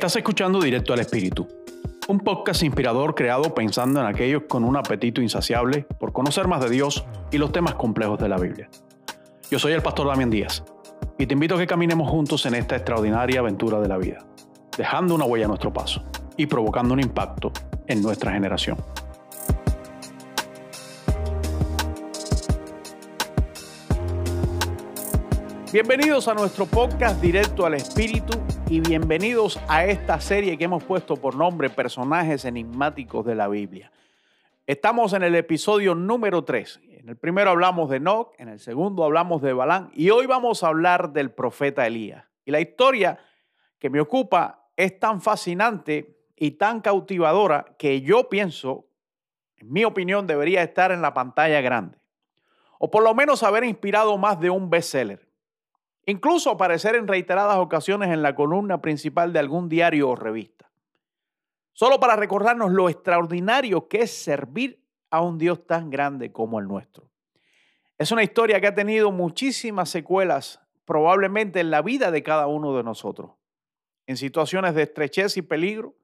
Estás escuchando Directo al Espíritu, un podcast inspirador creado pensando en aquellos con un apetito insaciable por conocer más de Dios y los temas complejos de la Biblia. Yo soy el pastor Damián Díaz y te invito a que caminemos juntos en esta extraordinaria aventura de la vida, dejando una huella a nuestro paso y provocando un impacto en nuestra generación. Bienvenidos a nuestro podcast Directo al Espíritu y bienvenidos a esta serie que hemos puesto por nombre Personajes Enigmáticos de la Biblia. Estamos en el episodio número 3. En el primero hablamos de Enoch, en el segundo hablamos de Balán y hoy vamos a hablar del profeta Elías. Y la historia que me ocupa es tan fascinante y tan cautivadora que yo pienso, en mi opinión, debería estar en la pantalla grande. O por lo menos haber inspirado más de un bestseller. Incluso aparecer en reiteradas ocasiones en la columna principal de algún diario o revista. Solo para recordarnos lo extraordinario que es servir a un Dios tan grande como el nuestro. Es una historia que ha tenido muchísimas secuelas, probablemente en la vida de cada uno de nosotros. En situaciones de estrechez y peligro,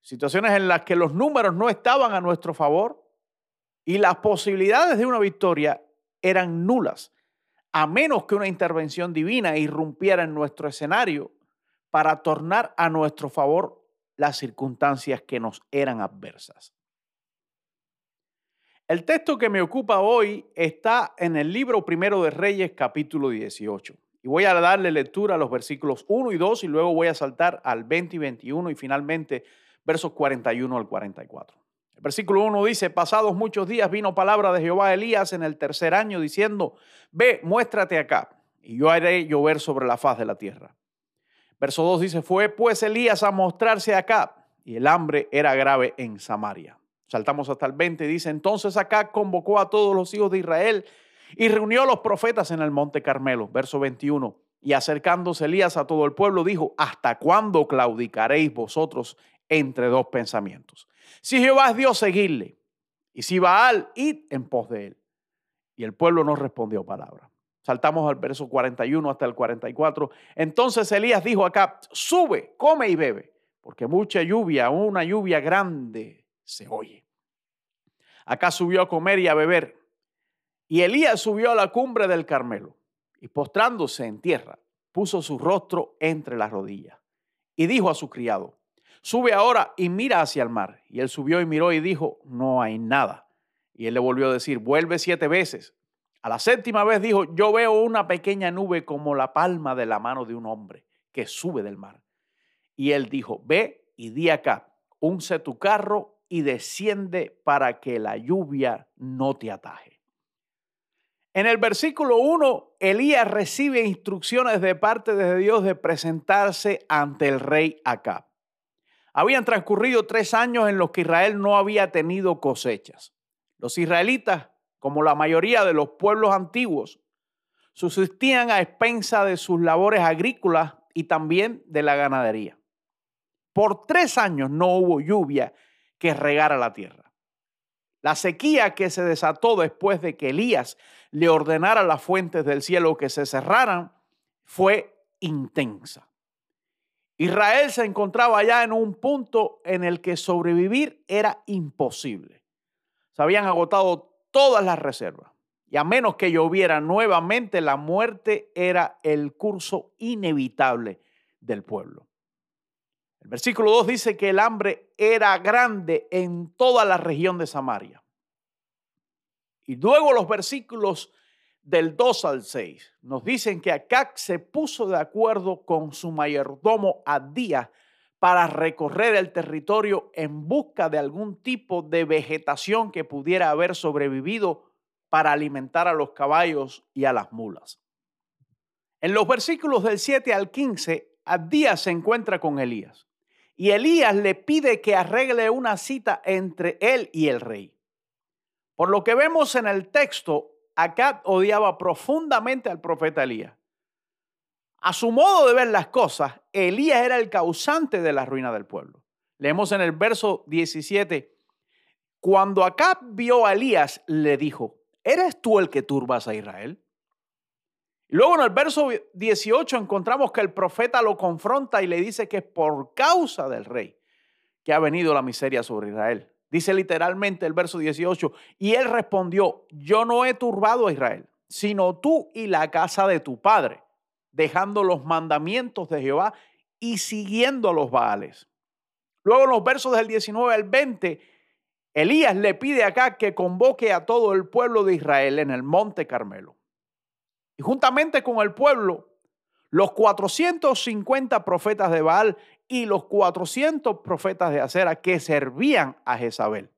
situaciones en las que los números no estaban a nuestro favor y las posibilidades de una victoria eran nulas a menos que una intervención divina irrumpiera en nuestro escenario para tornar a nuestro favor las circunstancias que nos eran adversas. El texto que me ocupa hoy está en el libro primero de Reyes capítulo 18. Y voy a darle lectura a los versículos 1 y 2 y luego voy a saltar al 20 y 21 y finalmente versos 41 al 44. Versículo 1 dice, pasados muchos días vino palabra de Jehová a Elías en el tercer año diciendo, ve, muéstrate acá, y yo haré llover sobre la faz de la tierra. Verso 2 dice, fue pues Elías a mostrarse acá, y el hambre era grave en Samaria. Saltamos hasta el 20, dice, entonces acá convocó a todos los hijos de Israel y reunió a los profetas en el monte Carmelo. Verso 21, y acercándose Elías a todo el pueblo, dijo, ¿hasta cuándo claudicaréis vosotros entre dos pensamientos? Si Jehová es Dios, seguirle. Y si Baal, id en pos de él. Y el pueblo no respondió palabra. Saltamos al verso 41 hasta el 44. Entonces Elías dijo acá, sube, come y bebe, porque mucha lluvia, una lluvia grande se oye. Acá subió a comer y a beber. Y Elías subió a la cumbre del Carmelo y postrándose en tierra, puso su rostro entre las rodillas y dijo a su criado, sube ahora y mira hacia el mar. Y él subió y miró y dijo, no hay nada. Y él le volvió a decir, vuelve siete veces. A la séptima vez dijo, yo veo una pequeña nube como la palma de la mano de un hombre que sube del mar. Y él dijo, ve y di acá, unce tu carro y desciende para que la lluvia no te ataje. En el versículo 1, Elías recibe instrucciones de parte de Dios de presentarse ante el rey Acab. Habían transcurrido tres años en los que Israel no había tenido cosechas. Los israelitas, como la mayoría de los pueblos antiguos, subsistían a expensa de sus labores agrícolas y también de la ganadería. Por tres años no hubo lluvia que regara la tierra. La sequía que se desató después de que Elías le ordenara las fuentes del cielo que se cerraran fue intensa. Israel se encontraba ya en un punto en el que sobrevivir era imposible. Se habían agotado todas las reservas y a menos que lloviera nuevamente, la muerte era el curso inevitable del pueblo. El versículo 2 dice que el hambre era grande en toda la región de Samaria. Y luego los versículos del 2 al 6 nos dicen que Acac se puso de acuerdo con su mayordomo Adía para recorrer el territorio en busca de algún tipo de vegetación que pudiera haber sobrevivido para alimentar a los caballos y a las mulas. En los versículos del 7 al 15, Adías se encuentra con Elías y Elías le pide que arregle una cita entre él y el rey. Por lo que vemos en el texto, Acab odiaba profundamente al profeta Elías. A su modo de ver las cosas, Elías era el causante de la ruina del pueblo. Leemos en el verso 17, cuando Acab vio a Elías, le dijo, ¿eres tú el que turbas a Israel? Luego en el verso 18 encontramos que el profeta lo confronta y le dice que es por causa del rey que ha venido la miseria sobre Israel. Dice literalmente el verso 18, y él respondió, yo no he turbado a Israel, sino tú y la casa de tu padre, dejando los mandamientos de Jehová y siguiendo a los Baales. Luego en los versos del 19 al 20, Elías le pide acá que convoque a todo el pueblo de Israel en el monte Carmelo. Y juntamente con el pueblo, los 450 profetas de Baal y los 400 profetas de Acera que servían a Jezabel.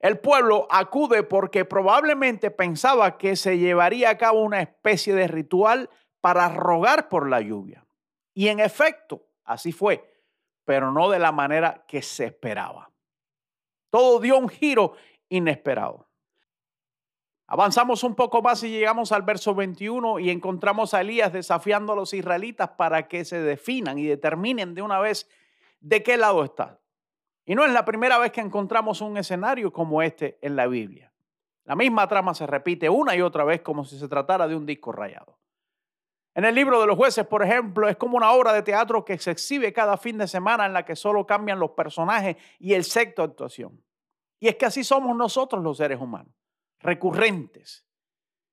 El pueblo acude porque probablemente pensaba que se llevaría a cabo una especie de ritual para rogar por la lluvia. Y en efecto, así fue, pero no de la manera que se esperaba. Todo dio un giro inesperado. Avanzamos un poco más y llegamos al verso 21 y encontramos a Elías desafiando a los israelitas para que se definan y determinen de una vez de qué lado están. Y no es la primera vez que encontramos un escenario como este en la Biblia. La misma trama se repite una y otra vez como si se tratara de un disco rayado. En el libro de los jueces, por ejemplo, es como una obra de teatro que se exhibe cada fin de semana en la que solo cambian los personajes y el sexto de actuación. Y es que así somos nosotros los seres humanos recurrentes,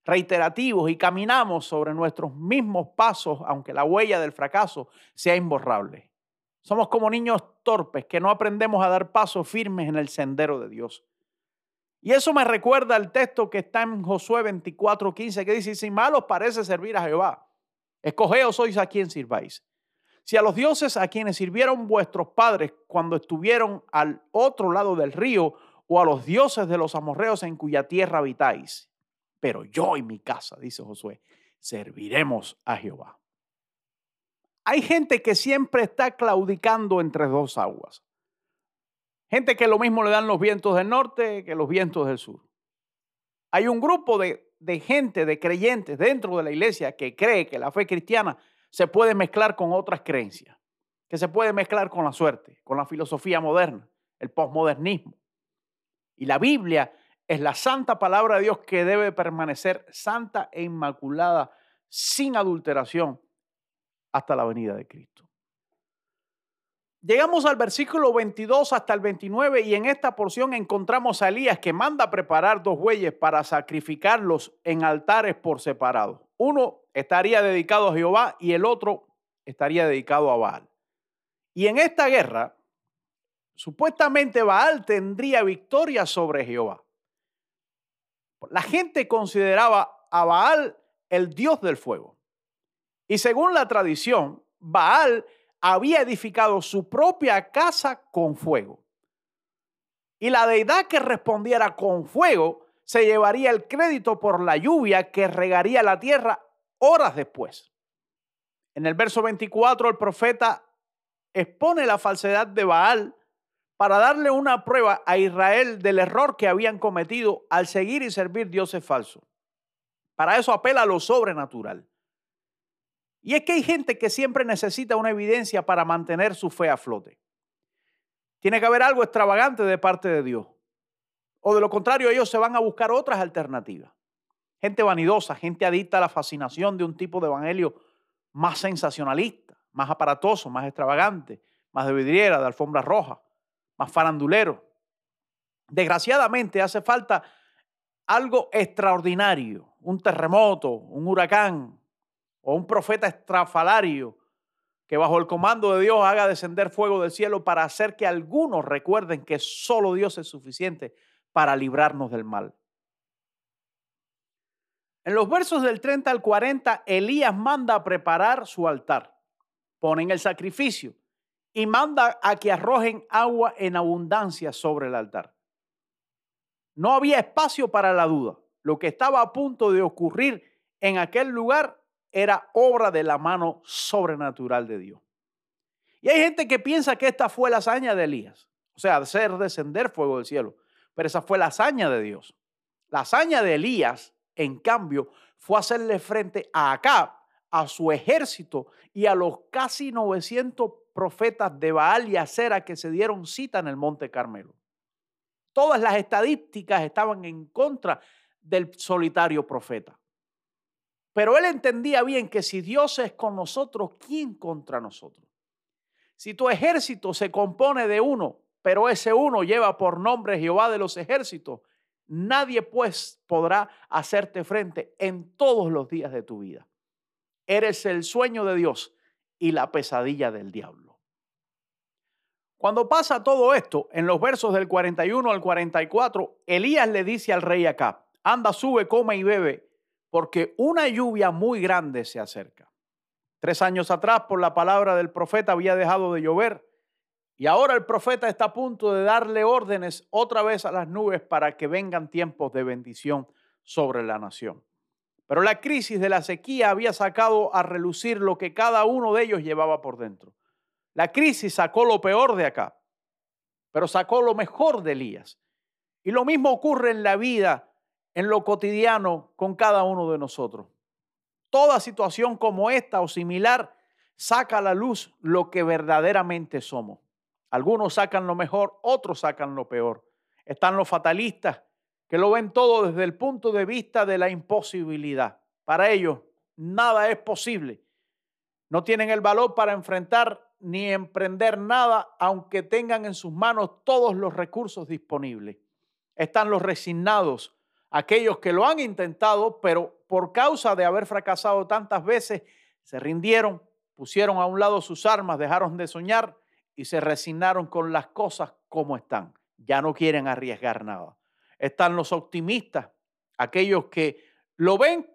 reiterativos y caminamos sobre nuestros mismos pasos, aunque la huella del fracaso sea imborrable. Somos como niños torpes que no aprendemos a dar pasos firmes en el sendero de Dios. Y eso me recuerda al texto que está en Josué 24:15 que dice, sin malos parece servir a Jehová. Escogeos sois a quien sirváis. Si a los dioses a quienes sirvieron vuestros padres cuando estuvieron al otro lado del río o a los dioses de los amorreos en cuya tierra habitáis. Pero yo y mi casa, dice Josué, serviremos a Jehová. Hay gente que siempre está claudicando entre dos aguas. Gente que lo mismo le dan los vientos del norte que los vientos del sur. Hay un grupo de, de gente, de creyentes dentro de la iglesia que cree que la fe cristiana se puede mezclar con otras creencias, que se puede mezclar con la suerte, con la filosofía moderna, el posmodernismo. Y la Biblia es la santa palabra de Dios que debe permanecer santa e inmaculada, sin adulteración, hasta la venida de Cristo. Llegamos al versículo 22 hasta el 29 y en esta porción encontramos a Elías que manda preparar dos bueyes para sacrificarlos en altares por separado. Uno estaría dedicado a Jehová y el otro estaría dedicado a Baal. Y en esta guerra, Supuestamente Baal tendría victoria sobre Jehová. La gente consideraba a Baal el dios del fuego. Y según la tradición, Baal había edificado su propia casa con fuego. Y la deidad que respondiera con fuego se llevaría el crédito por la lluvia que regaría la tierra horas después. En el verso 24 el profeta expone la falsedad de Baal para darle una prueba a Israel del error que habían cometido al seguir y servir dioses falsos. Para eso apela a lo sobrenatural. Y es que hay gente que siempre necesita una evidencia para mantener su fe a flote. Tiene que haber algo extravagante de parte de Dios. O de lo contrario, ellos se van a buscar otras alternativas. Gente vanidosa, gente adicta a la fascinación de un tipo de evangelio más sensacionalista, más aparatoso, más extravagante, más de vidriera, de alfombra roja más farandulero. Desgraciadamente hace falta algo extraordinario, un terremoto, un huracán o un profeta estrafalario que bajo el comando de Dios haga descender fuego del cielo para hacer que algunos recuerden que solo Dios es suficiente para librarnos del mal. En los versos del 30 al 40, Elías manda a preparar su altar. Ponen el sacrificio y manda a que arrojen agua en abundancia sobre el altar. No había espacio para la duda. Lo que estaba a punto de ocurrir en aquel lugar era obra de la mano sobrenatural de Dios. Y hay gente que piensa que esta fue la hazaña de Elías, o sea, hacer descender fuego del cielo, pero esa fue la hazaña de Dios. La hazaña de Elías, en cambio, fue hacerle frente a Acab, a su ejército y a los casi 900 profetas de Baal y Acera que se dieron cita en el Monte Carmelo. Todas las estadísticas estaban en contra del solitario profeta. Pero él entendía bien que si Dios es con nosotros, ¿quién contra nosotros? Si tu ejército se compone de uno, pero ese uno lleva por nombre Jehová de los ejércitos, nadie pues podrá hacerte frente en todos los días de tu vida. Eres el sueño de Dios y la pesadilla del diablo. Cuando pasa todo esto, en los versos del 41 al 44, Elías le dice al rey Acab, anda, sube, come y bebe, porque una lluvia muy grande se acerca. Tres años atrás, por la palabra del profeta, había dejado de llover. Y ahora el profeta está a punto de darle órdenes otra vez a las nubes para que vengan tiempos de bendición sobre la nación. Pero la crisis de la sequía había sacado a relucir lo que cada uno de ellos llevaba por dentro. La crisis sacó lo peor de acá, pero sacó lo mejor de Elías. Y lo mismo ocurre en la vida en lo cotidiano con cada uno de nosotros. Toda situación como esta o similar saca a la luz lo que verdaderamente somos. Algunos sacan lo mejor, otros sacan lo peor. Están los fatalistas que lo ven todo desde el punto de vista de la imposibilidad. Para ellos nada es posible. No tienen el valor para enfrentar ni emprender nada aunque tengan en sus manos todos los recursos disponibles. Están los resignados aquellos que lo han intentado, pero por causa de haber fracasado tantas veces, se rindieron, pusieron a un lado sus armas, dejaron de soñar y se resignaron con las cosas como están. Ya no quieren arriesgar nada. Están los optimistas, aquellos que lo ven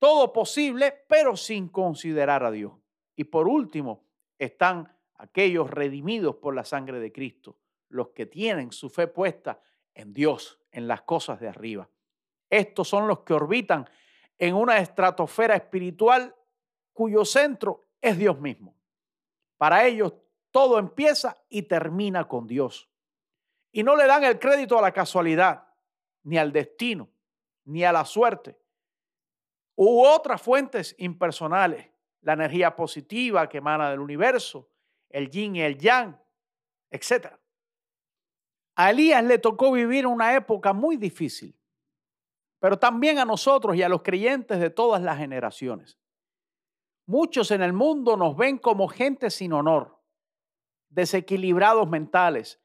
todo posible, pero sin considerar a Dios. Y por último, están aquellos redimidos por la sangre de Cristo, los que tienen su fe puesta en Dios, en las cosas de arriba. Estos son los que orbitan en una estratosfera espiritual cuyo centro es Dios mismo. Para ellos todo empieza y termina con Dios. Y no le dan el crédito a la casualidad, ni al destino, ni a la suerte, u otras fuentes impersonales, la energía positiva que emana del universo, el yin y el yang, etc. A Elías le tocó vivir una época muy difícil pero también a nosotros y a los creyentes de todas las generaciones. Muchos en el mundo nos ven como gente sin honor, desequilibrados mentales,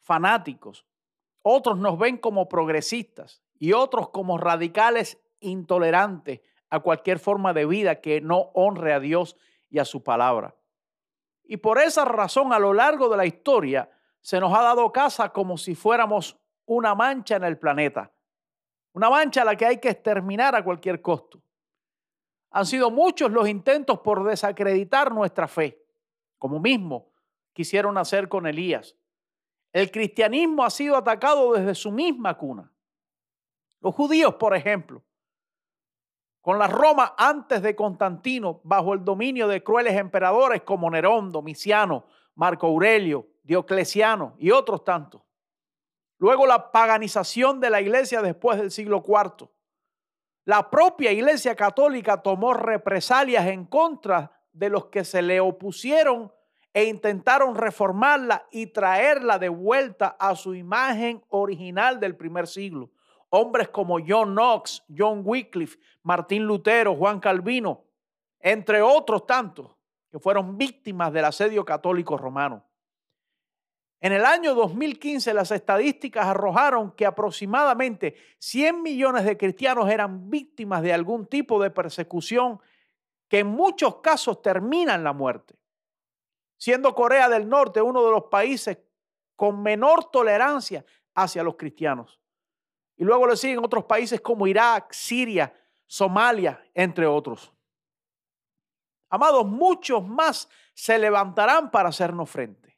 fanáticos. Otros nos ven como progresistas y otros como radicales intolerantes a cualquier forma de vida que no honre a Dios y a su palabra. Y por esa razón a lo largo de la historia se nos ha dado casa como si fuéramos una mancha en el planeta una mancha a la que hay que exterminar a cualquier costo. Han sido muchos los intentos por desacreditar nuestra fe, como mismo quisieron hacer con Elías. El cristianismo ha sido atacado desde su misma cuna. Los judíos, por ejemplo, con la Roma antes de Constantino, bajo el dominio de crueles emperadores como Nerón, Domiciano, Marco Aurelio, Diocleciano y otros tantos. Luego la paganización de la iglesia después del siglo IV. La propia iglesia católica tomó represalias en contra de los que se le opusieron e intentaron reformarla y traerla de vuelta a su imagen original del primer siglo. Hombres como John Knox, John Wycliffe, Martín Lutero, Juan Calvino, entre otros tantos que fueron víctimas del asedio católico romano. En el año 2015 las estadísticas arrojaron que aproximadamente 100 millones de cristianos eran víctimas de algún tipo de persecución que en muchos casos termina en la muerte, siendo Corea del Norte uno de los países con menor tolerancia hacia los cristianos. Y luego le siguen otros países como Irak, Siria, Somalia, entre otros. Amados, muchos más se levantarán para hacernos frente.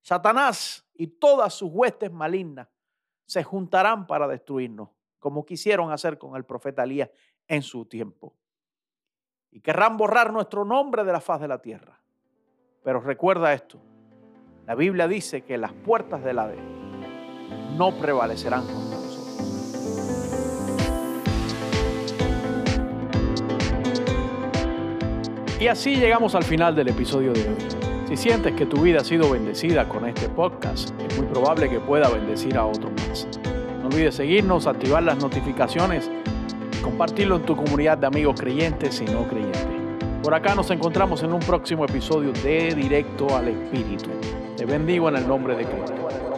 Satanás y todas sus huestes malignas se juntarán para destruirnos, como quisieron hacer con el profeta Elías en su tiempo. Y querrán borrar nuestro nombre de la faz de la tierra. Pero recuerda esto, la Biblia dice que las puertas del Hades no prevalecerán Y así llegamos al final del episodio de hoy. Si sientes que tu vida ha sido bendecida con este podcast, es muy probable que pueda bendecir a otros más. No olvides seguirnos, activar las notificaciones compartirlo en tu comunidad de amigos creyentes y no creyentes. Por acá nos encontramos en un próximo episodio de Directo al Espíritu. Te bendigo en el nombre de Cristo.